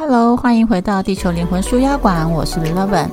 Hello，欢迎回到地球灵魂舒压馆，我是 Lovin。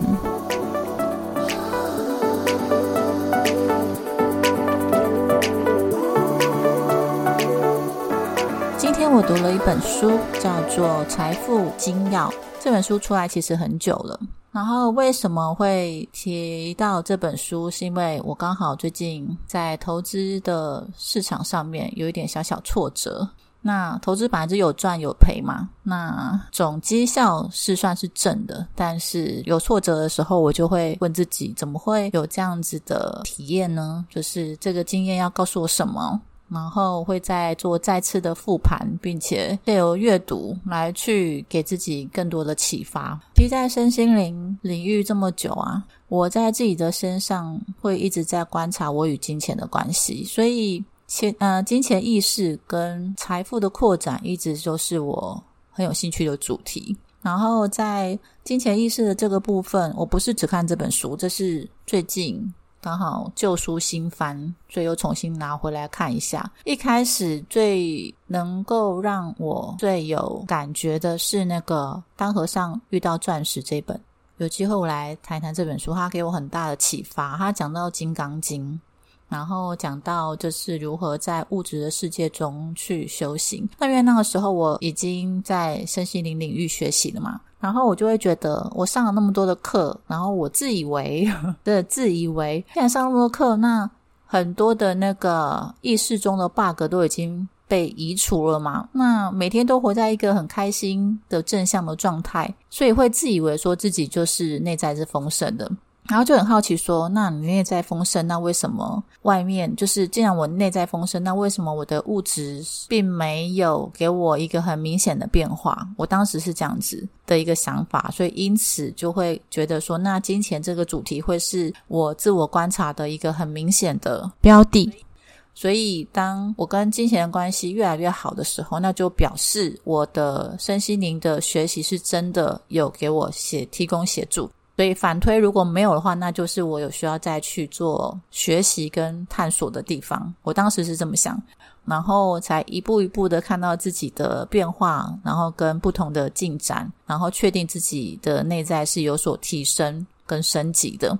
今天我读了一本书，叫做《财富精要》。这本书出来其实很久了。然后为什么会提到这本书？是因为我刚好最近在投资的市场上面有一点小小挫折。那投资本来就有赚有赔嘛，那总绩效是算是正的，但是有挫折的时候，我就会问自己，怎么会有这样子的体验呢？就是这个经验要告诉我什么？然后会再做再次的复盘，并且借由阅读来去给自己更多的启发。其实，在身心灵领域这么久啊，我在自己的身上会一直在观察我与金钱的关系，所以。钱呃，金钱意识跟财富的扩展，一直都是我很有兴趣的主题。然后在金钱意识的这个部分，我不是只看这本书，这是最近刚好旧书新翻，所以又重新拿回来看一下。一开始最能够让我最有感觉的是那个《当和尚遇到钻石》这本。有机会我来谈一谈这本书，它给我很大的启发。它讲到《金刚经》。然后讲到就是如何在物质的世界中去修行。那因为那个时候我已经在身心灵领域学习了嘛，然后我就会觉得我上了那么多的课，然后我自以为的自以为，既然上那么多课，那很多的那个意识中的 bug 都已经被移除了嘛。那每天都活在一个很开心的正向的状态，所以会自以为说自己就是内在是丰盛的。然后就很好奇说，那你内在丰盛，那为什么外面就是既然我内在丰盛，那为什么我的物质并没有给我一个很明显的变化？我当时是这样子的一个想法，所以因此就会觉得说，那金钱这个主题会是我自我观察的一个很明显的标的。所以当我跟金钱的关系越来越好的时候，那就表示我的身心灵的学习是真的有给我协提供协助。所以反推，如果没有的话，那就是我有需要再去做学习跟探索的地方。我当时是这么想，然后才一步一步的看到自己的变化，然后跟不同的进展，然后确定自己的内在是有所提升跟升级的。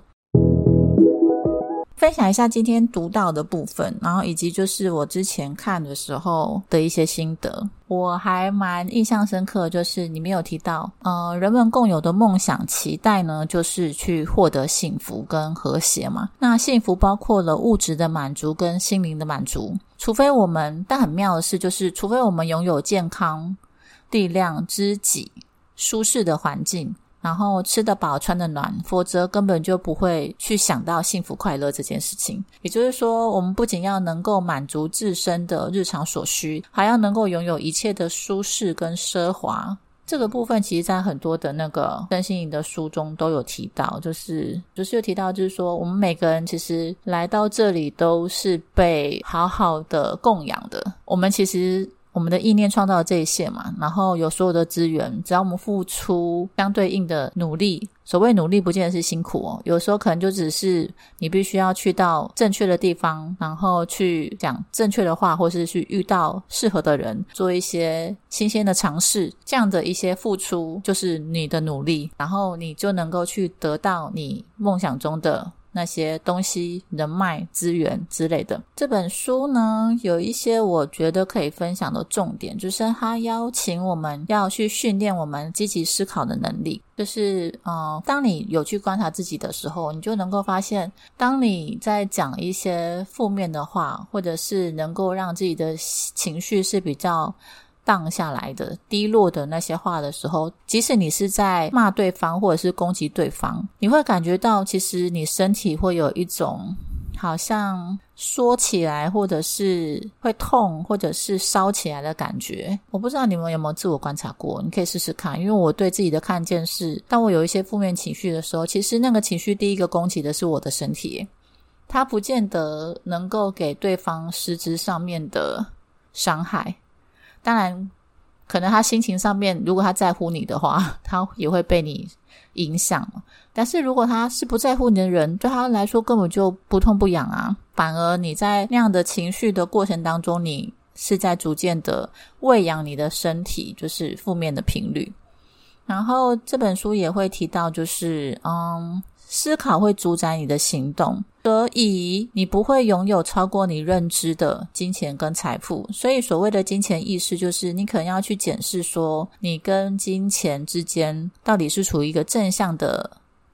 分享一下今天读到的部分，然后以及就是我之前看的时候的一些心得，我还蛮印象深刻。就是你没有提到，呃，人们共有的梦想期待呢，就是去获得幸福跟和谐嘛。那幸福包括了物质的满足跟心灵的满足，除非我们，但很妙的是，就是除非我们拥有健康、力量、知己、舒适的环境。然后吃得饱，穿得暖，否则根本就不会去想到幸福快乐这件事情。也就是说，我们不仅要能够满足自身的日常所需，还要能够拥有一切的舒适跟奢华。这个部分其实，在很多的那个身心灵的书中都有提到，就是就是有提到，就是说，我们每个人其实来到这里都是被好好的供养的。我们其实。我们的意念创造了这一切嘛，然后有所有的资源，只要我们付出相对应的努力，所谓努力不见得是辛苦哦，有时候可能就只是你必须要去到正确的地方，然后去讲正确的话，或是去遇到适合的人，做一些新鲜的尝试，这样的一些付出就是你的努力，然后你就能够去得到你梦想中的。那些东西、人脉、资源之类的，这本书呢，有一些我觉得可以分享的重点，就是他邀请我们要去训练我们积极思考的能力。就是，嗯，当你有去观察自己的时候，你就能够发现，当你在讲一些负面的话，或者是能够让自己的情绪是比较。荡下来的低落的那些话的时候，即使你是在骂对方或者是攻击对方，你会感觉到其实你身体会有一种好像缩起来，或者是会痛，或者是烧起来的感觉。我不知道你们有没有自我观察过，你可以试试看。因为我对自己的看见是，当我有一些负面情绪的时候，其实那个情绪第一个攻击的是我的身体，它不见得能够给对方实质上面的伤害。当然，可能他心情上面，如果他在乎你的话，他也会被你影响。但是如果他是不在乎你的人，对他来说根本就不痛不痒啊。反而你在那样的情绪的过程当中，你是在逐渐的喂养你的身体，就是负面的频率。然后这本书也会提到，就是嗯，思考会主宰你的行动，所以你不会拥有超过你认知的金钱跟财富。所以所谓的金钱意识，就是你可能要去检视说，你跟金钱之间到底是处于一个正向的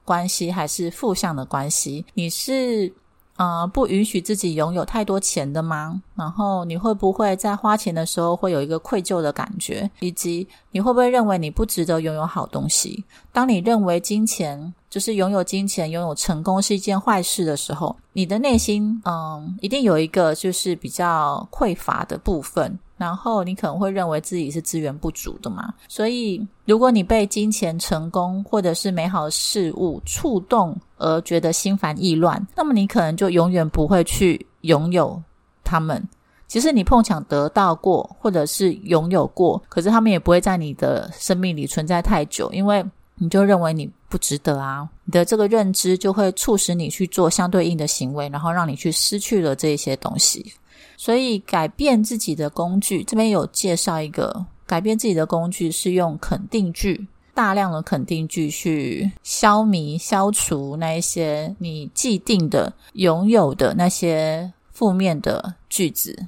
关系，还是负向的关系？你是。呃，不允许自己拥有太多钱的吗？然后你会不会在花钱的时候会有一个愧疚的感觉？以及你会不会认为你不值得拥有好东西？当你认为金钱就是拥有金钱、拥有成功是一件坏事的时候，你的内心嗯，一定有一个就是比较匮乏的部分。然后你可能会认为自己是资源不足的嘛？所以，如果你被金钱、成功或者是美好事物触动而觉得心烦意乱，那么你可能就永远不会去拥有他们。其实你碰巧得到过，或者是拥有过，可是他们也不会在你的生命里存在太久，因为你就认为你不值得啊。你的这个认知就会促使你去做相对应的行为，然后让你去失去了这些东西。所以，改变自己的工具，这边有介绍一个改变自己的工具是用肯定句，大量的肯定句去消弭、消除那一些你既定的、拥有的那些负面的句子。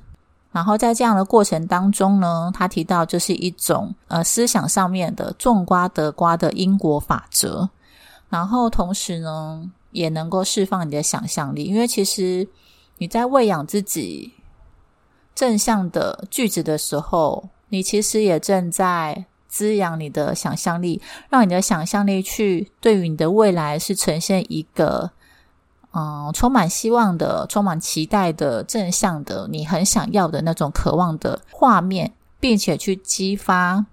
然后在这样的过程当中呢，他提到这是一种呃思想上面的种瓜得瓜的因果法则。然后同时呢，也能够释放你的想象力，因为其实你在喂养自己。正向的句子的时候，你其实也正在滋养你的想象力，让你的想象力去对于你的未来是呈现一个嗯充满希望的、充满期待的正向的，你很想要的那种渴望的画面，并且去激发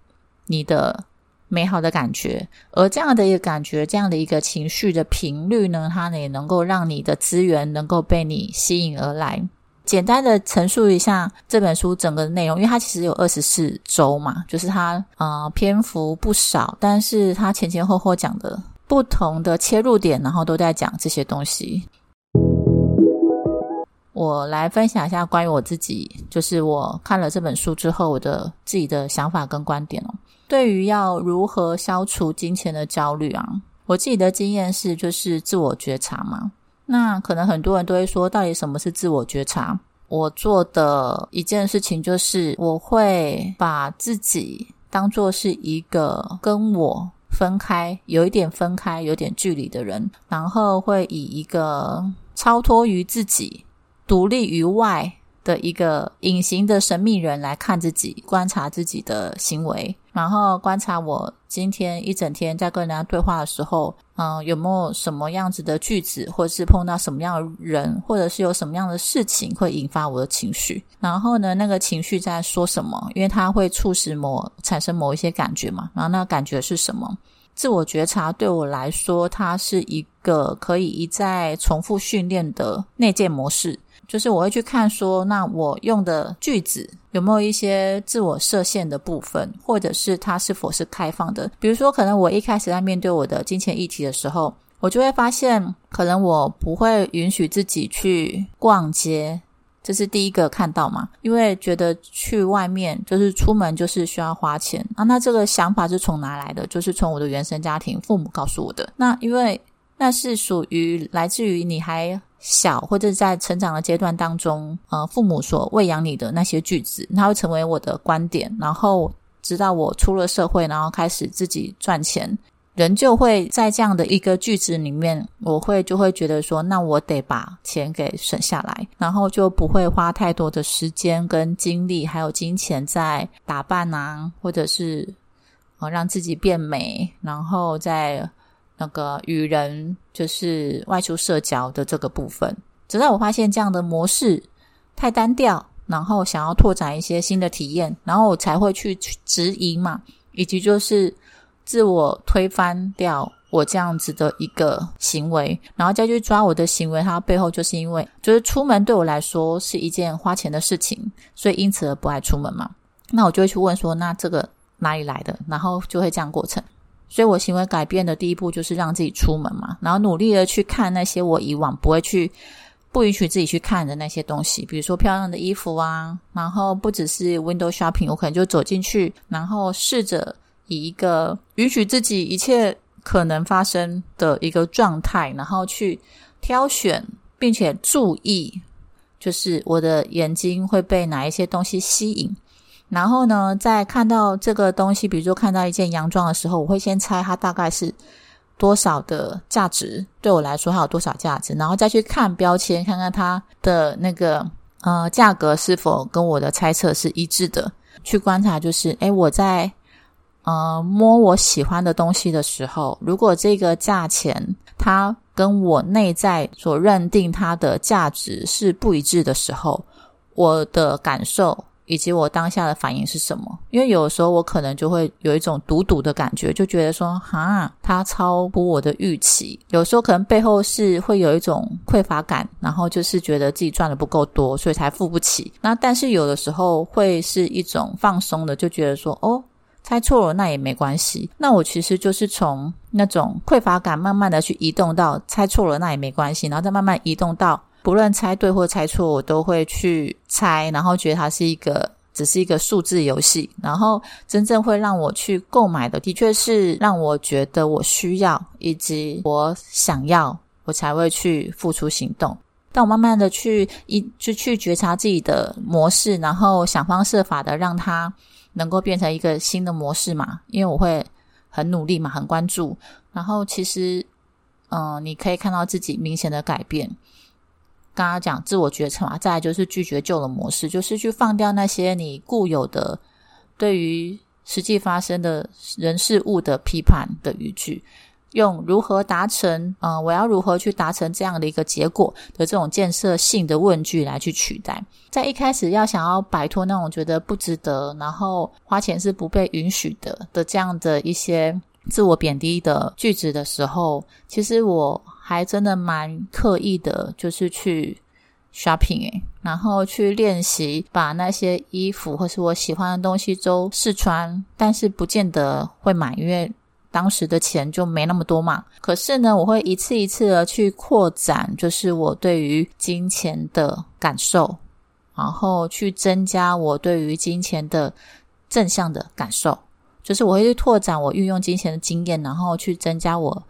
你的美好的感觉。而这样的一个感觉，这样的一个情绪的频率呢，它也能够让你的资源能够被你吸引而来。简单的陈述一下这本书整个内容，因为它其实有二十四周嘛，就是它呃篇幅不少，但是它前前后后讲的不同的切入点，然后都在讲这些东西。我来分享一下关于我自己，就是我看了这本书之后，我的自己的想法跟观点哦。对于要如何消除金钱的焦虑啊，我自己的经验是，就是自我觉察嘛。那可能很多人都会说，到底什么是自我觉察？我做的一件事情就是，我会把自己当做是一个跟我分开、有一点分开、有点距离的人，然后会以一个超脱于自己、独立于外。的一个隐形的神秘人来看自己，观察自己的行为，然后观察我今天一整天在跟人家对话的时候，嗯，有没有什么样子的句子，或者是碰到什么样的人，或者是有什么样的事情会引发我的情绪？然后呢，那个情绪在说什么？因为它会促使某产生某一些感觉嘛。然后那个感觉是什么？自我觉察对我来说，它是一个可以一再重复训练的内建模式。就是我会去看说，那我用的句子有没有一些自我设限的部分，或者是它是否是开放的？比如说，可能我一开始在面对我的金钱议题的时候，我就会发现，可能我不会允许自己去逛街，这是第一个看到嘛？因为觉得去外面就是出门就是需要花钱啊。那这个想法是从哪来的？就是从我的原生家庭，父母告诉我的。那因为那是属于来自于你还。小或者在成长的阶段当中，呃，父母所喂养你的那些句子，它会成为我的观点。然后直到我出了社会，然后开始自己赚钱，人就会在这样的一个句子里面，我会就会觉得说，那我得把钱给省下来，然后就不会花太多的时间跟精力，还有金钱在打扮啊，或者是呃让自己变美，然后再。那个与人就是外出社交的这个部分，直到我发现这样的模式太单调，然后想要拓展一些新的体验，然后我才会去去质疑嘛，以及就是自我推翻掉我这样子的一个行为，然后再去抓我的行为，它背后就是因为就是出门对我来说是一件花钱的事情，所以因此而不爱出门嘛。那我就会去问说，那这个哪里来的？然后就会这样过程。所以我行为改变的第一步就是让自己出门嘛，然后努力的去看那些我以往不会去、不允许自己去看的那些东西，比如说漂亮的衣服啊，然后不只是 window shopping，我可能就走进去，然后试着以一个允许自己一切可能发生的一个状态，然后去挑选，并且注意，就是我的眼睛会被哪一些东西吸引。然后呢，在看到这个东西，比如说看到一件洋装的时候，我会先猜它大概是多少的价值，对我来说它有多少价值，然后再去看标签，看看它的那个呃价格是否跟我的猜测是一致的。去观察，就是诶我在呃摸我喜欢的东西的时候，如果这个价钱它跟我内在所认定它的价值是不一致的时候，我的感受。以及我当下的反应是什么？因为有时候我可能就会有一种堵堵的感觉，就觉得说，哈，它超乎我的预期。有时候可能背后是会有一种匮乏感，然后就是觉得自己赚的不够多，所以才付不起。那但是有的时候会是一种放松的，就觉得说，哦，猜错了那也没关系。那我其实就是从那种匮乏感慢慢的去移动到猜错了那也没关系，然后再慢慢移动到。不论猜对或猜错，我都会去猜，然后觉得它是一个只是一个数字游戏。然后真正会让我去购买的，的确是让我觉得我需要以及我想要，我才会去付出行动。但我慢慢的去一就去觉察自己的模式，然后想方设法的让它能够变成一个新的模式嘛。因为我会很努力嘛，很关注。然后其实，嗯，你可以看到自己明显的改变。刚刚讲自我觉察嘛，再来就是拒绝旧的模式，就是去放掉那些你固有的对于实际发生的人事物的批判的语句，用如何达成，嗯，我要如何去达成这样的一个结果的这种建设性的问句来去取代。在一开始要想要摆脱那种觉得不值得，然后花钱是不被允许的的这样的一些自我贬低的句子的时候，其实我。还真的蛮刻意的，就是去 shopping 诶，然后去练习把那些衣服或是我喜欢的东西都试穿，但是不见得会买，因为当时的钱就没那么多嘛。可是呢，我会一次一次的去扩展，就是我对于金钱的感受，然后去增加我对于金钱的正向的感受，就是我会去拓展我运用金钱的经验，然后去增加我。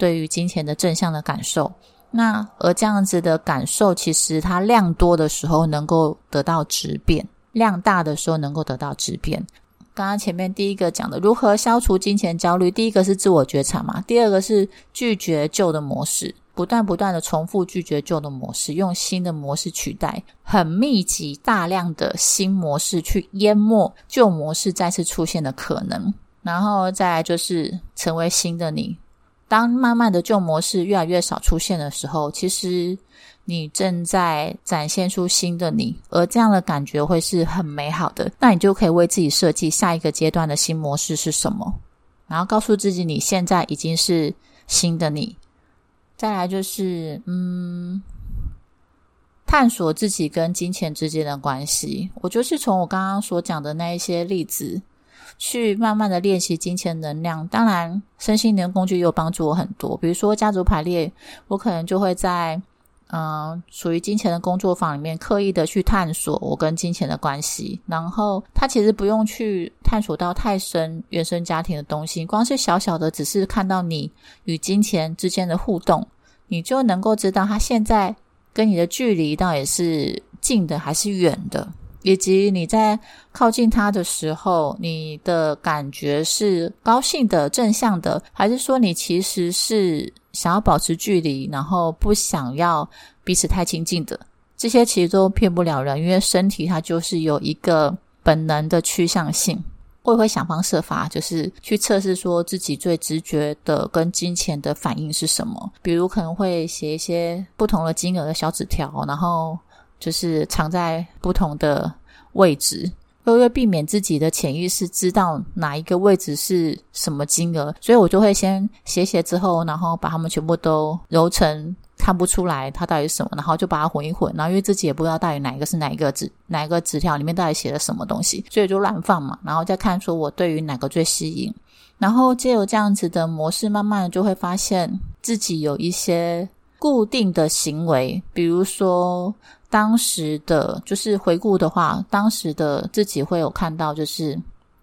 对于金钱的正向的感受，那而这样子的感受，其实它量多的时候能够得到质变，量大的时候能够得到质变。刚刚前面第一个讲的如何消除金钱焦虑，第一个是自我觉察嘛，第二个是拒绝旧的模式，不断不断的重复拒绝旧的模式，用新的模式取代，很密集大量的新模式去淹没旧模式再次出现的可能，然后再来就是成为新的你。当慢慢的旧模式越来越少出现的时候，其实你正在展现出新的你，而这样的感觉会是很美好的。那你就可以为自己设计下一个阶段的新模式是什么，然后告诉自己你现在已经是新的你。再来就是，嗯，探索自己跟金钱之间的关系。我就是从我刚刚所讲的那一些例子。去慢慢的练习金钱能量，当然身心灵工具也有帮助我很多。比如说家族排列，我可能就会在嗯属于金钱的工作坊里面刻意的去探索我跟金钱的关系。然后他其实不用去探索到太深原生家庭的东西，光是小小的，只是看到你与金钱之间的互动，你就能够知道他现在跟你的距离到底是近的还是远的。以及你在靠近他的时候，你的感觉是高兴的、正向的，还是说你其实是想要保持距离，然后不想要彼此太亲近的？这些其实都骗不了人，因为身体它就是有一个本能的趋向性。我也会想方设法，就是去测试说自己最直觉的跟金钱的反应是什么。比如可能会写一些不同的金额的小纸条，然后。就是藏在不同的位置，为了避免自己的潜意识知道哪一个位置是什么金额，所以我就会先写写之后，然后把它们全部都揉成看不出来它到底是什么，然后就把它混一混，然后因为自己也不知道到底哪一个是哪一个纸，哪一个纸条里面到底写了什么东西，所以就乱放嘛，然后再看说我对于哪个最吸引，然后借由这样子的模式，慢慢就会发现自己有一些固定的行为，比如说。当时的就是回顾的话，当时的自己会有看到，就是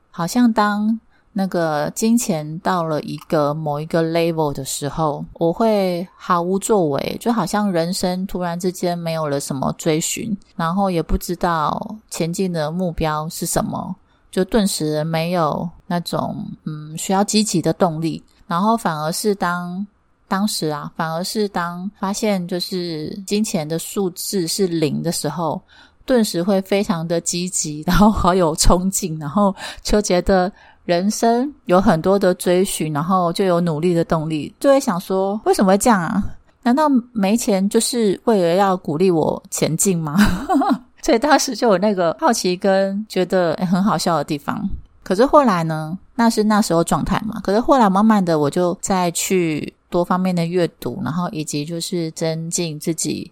好像当那个金钱到了一个某一个 level 的时候，我会毫无作为，就好像人生突然之间没有了什么追寻，然后也不知道前进的目标是什么，就顿时没有那种嗯需要积极的动力，然后反而是当当时啊，反而是当发现就是金钱的数字是零的时候，顿时会非常的积极，然后好有冲劲，然后就觉得。人生有很多的追寻，然后就有努力的动力，就会想说，为什么会这样啊？难道没钱就是为了要鼓励我前进吗？所以当时就有那个好奇跟觉得很好笑的地方。可是后来呢？那是那时候状态嘛。可是后来慢慢的，我就再去多方面的阅读，然后以及就是增进自己。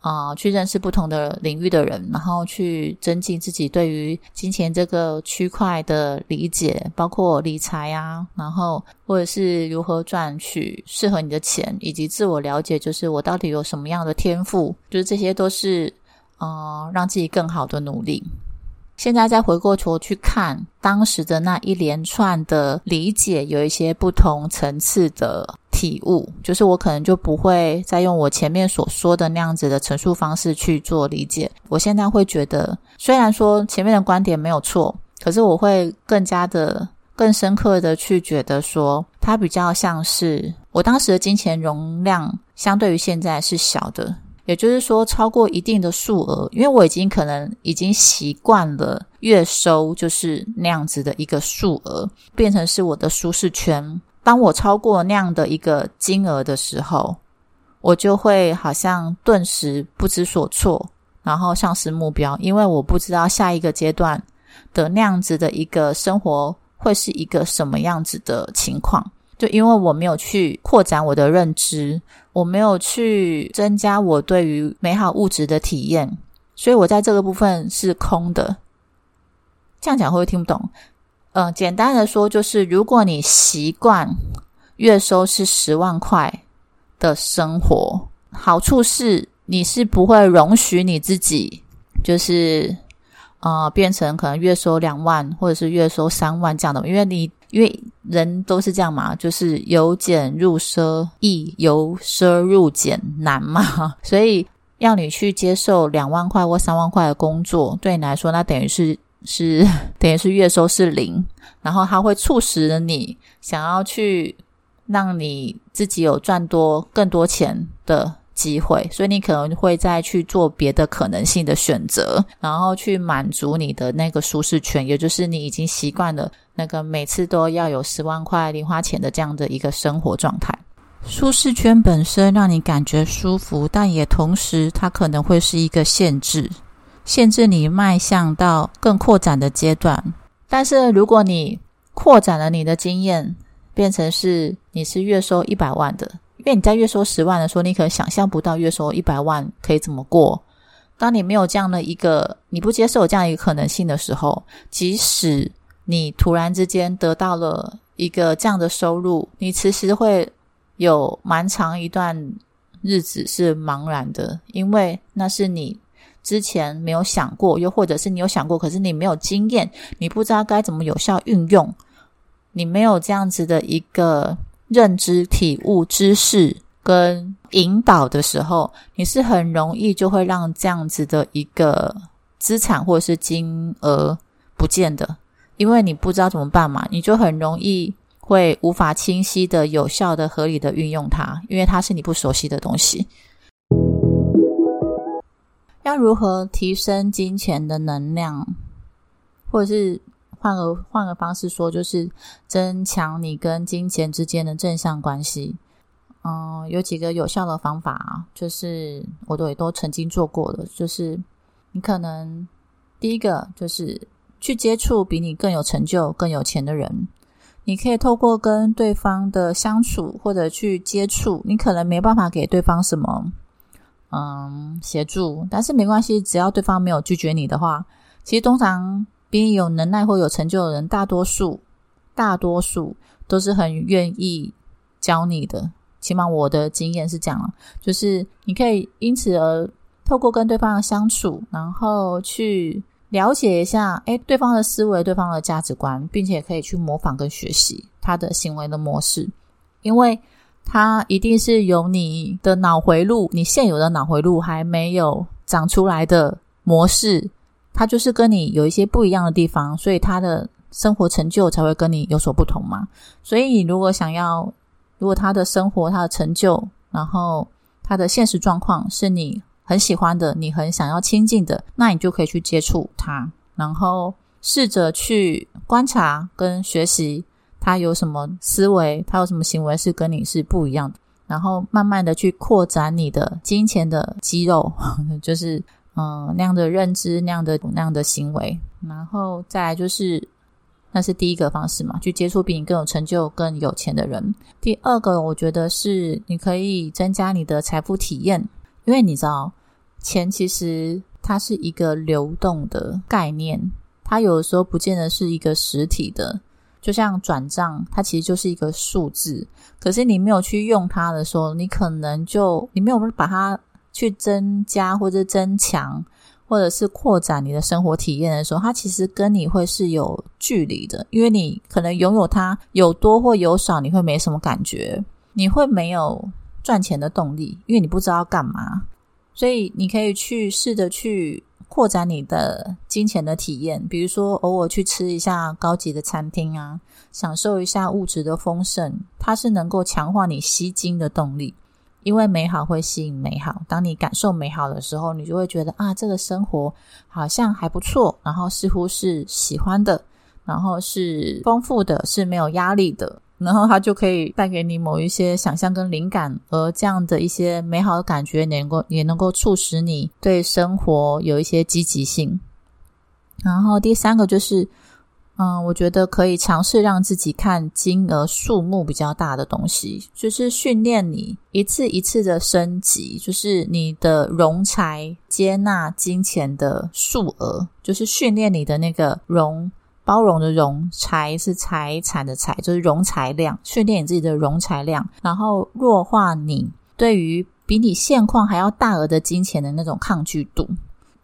啊，去认识不同的领域的人，然后去增进自己对于金钱这个区块的理解，包括理财啊，然后或者是如何赚取适合你的钱，以及自我了解，就是我到底有什么样的天赋，就是这些都是呃让自己更好的努力。现在再回过头去看当时的那一连串的理解，有一些不同层次的。体悟就是我可能就不会再用我前面所说的那样子的陈述方式去做理解。我现在会觉得，虽然说前面的观点没有错，可是我会更加的、更深刻的去觉得说，它比较像是我当时的金钱容量相对于现在是小的，也就是说超过一定的数额，因为我已经可能已经习惯了月收就是那样子的一个数额，变成是我的舒适圈。当我超过那样的一个金额的时候，我就会好像顿时不知所措，然后丧失目标，因为我不知道下一个阶段的那样子的一个生活会是一个什么样子的情况。就因为我没有去扩展我的认知，我没有去增加我对于美好物质的体验，所以我在这个部分是空的。这样讲会不会听不懂？嗯，简单的说，就是如果你习惯月收是十万块的生活，好处是你是不会容许你自己，就是呃变成可能月收两万或者是月收三万这样的，因为你因为人都是这样嘛，就是由俭入奢易，由奢入俭难嘛，所以要你去接受两万块或三万块的工作，对你来说，那等于是。是 等于是月收是零，然后它会促使你想要去让你自己有赚多更多钱的机会，所以你可能会再去做别的可能性的选择，然后去满足你的那个舒适圈，也就是你已经习惯了那个每次都要有十万块零花钱的这样的一个生活状态。舒适圈本身让你感觉舒服，但也同时它可能会是一个限制。限制你迈向到更扩展的阶段，但是如果你扩展了你的经验，变成是你是月收一百万的，因为你在月收十万的时候，你可能想象不到月收一百万可以怎么过。当你没有这样的一个，你不接受这样一个可能性的时候，即使你突然之间得到了一个这样的收入，你其实会有蛮长一段日子是茫然的，因为那是你。之前没有想过，又或者是你有想过，可是你没有经验，你不知道该怎么有效运用，你没有这样子的一个认知、体悟、知识跟引导的时候，你是很容易就会让这样子的一个资产或者是金额不见的，因为你不知道怎么办嘛，你就很容易会无法清晰的、有效的、合理的运用它，因为它是你不熟悉的东西。要如何提升金钱的能量，或者是换个换个方式说，就是增强你跟金钱之间的正向关系。嗯，有几个有效的方法啊，就是我都也都曾经做过的。就是你可能第一个就是去接触比你更有成就、更有钱的人，你可以透过跟对方的相处或者去接触，你可能没办法给对方什么。嗯，协助，但是没关系，只要对方没有拒绝你的话，其实通常比你有能耐或有成就的人，大多数大多数都是很愿意教你的。起码我的经验是这样，就是你可以因此而透过跟对方的相处，然后去了解一下，哎，对方的思维、对方的价值观，并且可以去模仿跟学习他的行为的模式，因为他一定是有你的脑回路，你现有的脑回路还没有长出来的模式，他就是跟你有一些不一样的地方，所以他的生活成就才会跟你有所不同嘛。所以你如果想要，如果他的生活、他的成就，然后他的现实状况是你。很喜欢的，你很想要亲近的，那你就可以去接触他，然后试着去观察跟学习他有什么思维，他有什么行为是跟你是不一样的，然后慢慢的去扩展你的金钱的肌肉，就是嗯那样的认知，那样的那样的行为，然后再来就是那是第一个方式嘛，去接触比你更有成就、更有钱的人。第二个，我觉得是你可以增加你的财富体验。因为你知道，钱其实它是一个流动的概念，它有的时候不见得是一个实体的。就像转账，它其实就是一个数字，可是你没有去用它的时候，你可能就你没有把它去增加或者增强，或者是扩展你的生活体验的时候，它其实跟你会是有距离的。因为你可能拥有它有多或有少，你会没什么感觉，你会没有。赚钱的动力，因为你不知道干嘛，所以你可以去试着去扩展你的金钱的体验，比如说偶尔去吃一下高级的餐厅啊，享受一下物质的丰盛，它是能够强化你吸金的动力，因为美好会吸引美好。当你感受美好的时候，你就会觉得啊，这个生活好像还不错，然后似乎是喜欢的，然后是丰富的，是没有压力的。然后它就可以带给你某一些想象跟灵感，而这样的一些美好的感觉，能够也能够促使你对生活有一些积极性。然后第三个就是，嗯，我觉得可以尝试让自己看金额数目比较大的东西，就是训练你一次一次的升级，就是你的容财接纳金钱的数额，就是训练你的那个容。包容的容财是财产的财，就是容财量，训练你自己的容财量，然后弱化你对于比你现况还要大额的金钱的那种抗拒度。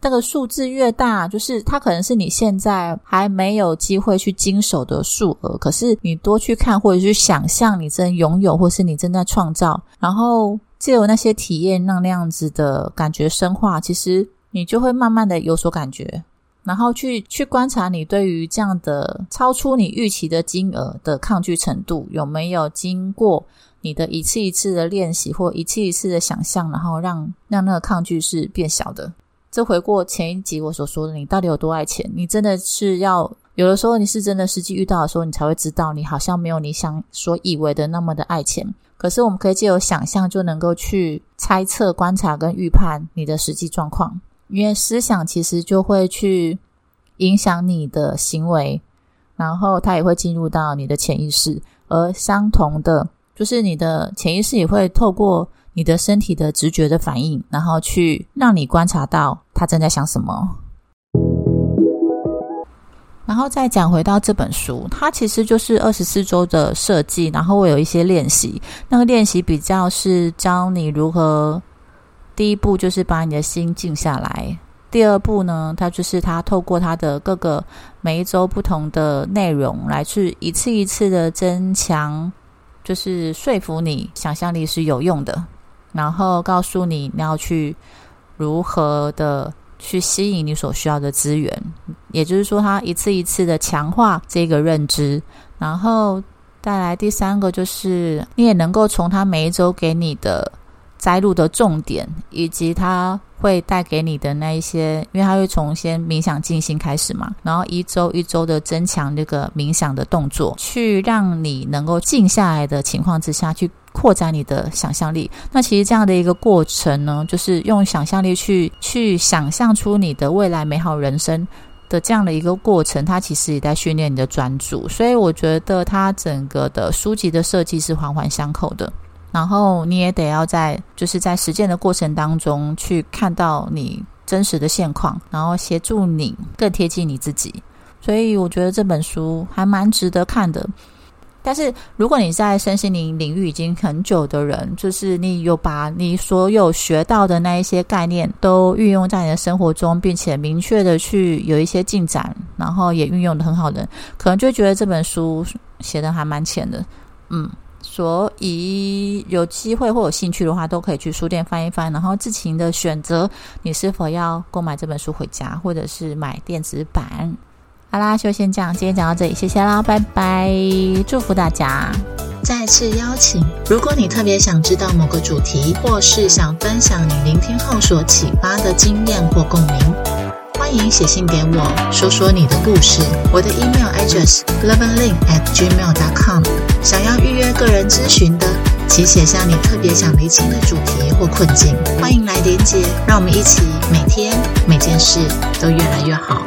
那个数字越大，就是它可能是你现在还没有机会去经手的数额，可是你多去看或者去想象，你正拥有或是你正在创造，然后借由那些体验让那样子的感觉深化，其实你就会慢慢的有所感觉。然后去去观察你对于这样的超出你预期的金额的抗拒程度有没有经过你的一次一次的练习或一次一次的想象，然后让让那个抗拒是变小的。这回过前一集我所说的，你到底有多爱钱？你真的是要有的时候你是真的实际遇到的时候，你才会知道你好像没有你想所以为的那么的爱钱。可是我们可以借由想象就能够去猜测、观察跟预判你的实际状况。因为思想其实就会去影响你的行为，然后它也会进入到你的潜意识，而相同的就是你的潜意识也会透过你的身体的直觉的反应，然后去让你观察到他正在想什么。然后再讲回到这本书，它其实就是二十四周的设计，然后我有一些练习，那个练习比较是教你如何。第一步就是把你的心静下来。第二步呢，它就是它透过它的各个每一周不同的内容来去一次一次的增强，就是说服你想象力是有用的，然后告诉你你要去如何的去吸引你所需要的资源。也就是说，它一次一次的强化这个认知，然后带来第三个就是你也能够从它每一周给你的。摘录的重点，以及它会带给你的那一些，因为它会从先冥想静心开始嘛，然后一周一周的增强这个冥想的动作，去让你能够静下来的情况之下去扩展你的想象力。那其实这样的一个过程呢，就是用想象力去去想象出你的未来美好人生的这样的一个过程，它其实也在训练你的专注。所以我觉得它整个的书籍的设计是环环相扣的。然后你也得要在，就是在实践的过程当中去看到你真实的现况，然后协助你更贴近你自己。所以我觉得这本书还蛮值得看的。但是如果你在身心灵领域已经很久的人，就是你有把你所有学到的那一些概念都运用在你的生活中，并且明确的去有一些进展，然后也运用的很好的，可能就觉得这本书写的还蛮浅的，嗯。所以有机会或有兴趣的话，都可以去书店翻一翻，然后自行的选择你是否要购买这本书回家，或者是买电子版。好啦，就先这样，今天讲到这里，谢谢啦，拜拜，祝福大家。再次邀请，如果你特别想知道某个主题，或是想分享你聆听后所启发的经验或共鸣。欢迎写信给我，说说你的故事。我的 email address loveandlink at gmail dot com。想要预约个人咨询的，请写下你特别想厘清的主题或困境。欢迎来连接，让我们一起每天每件事都越来越好。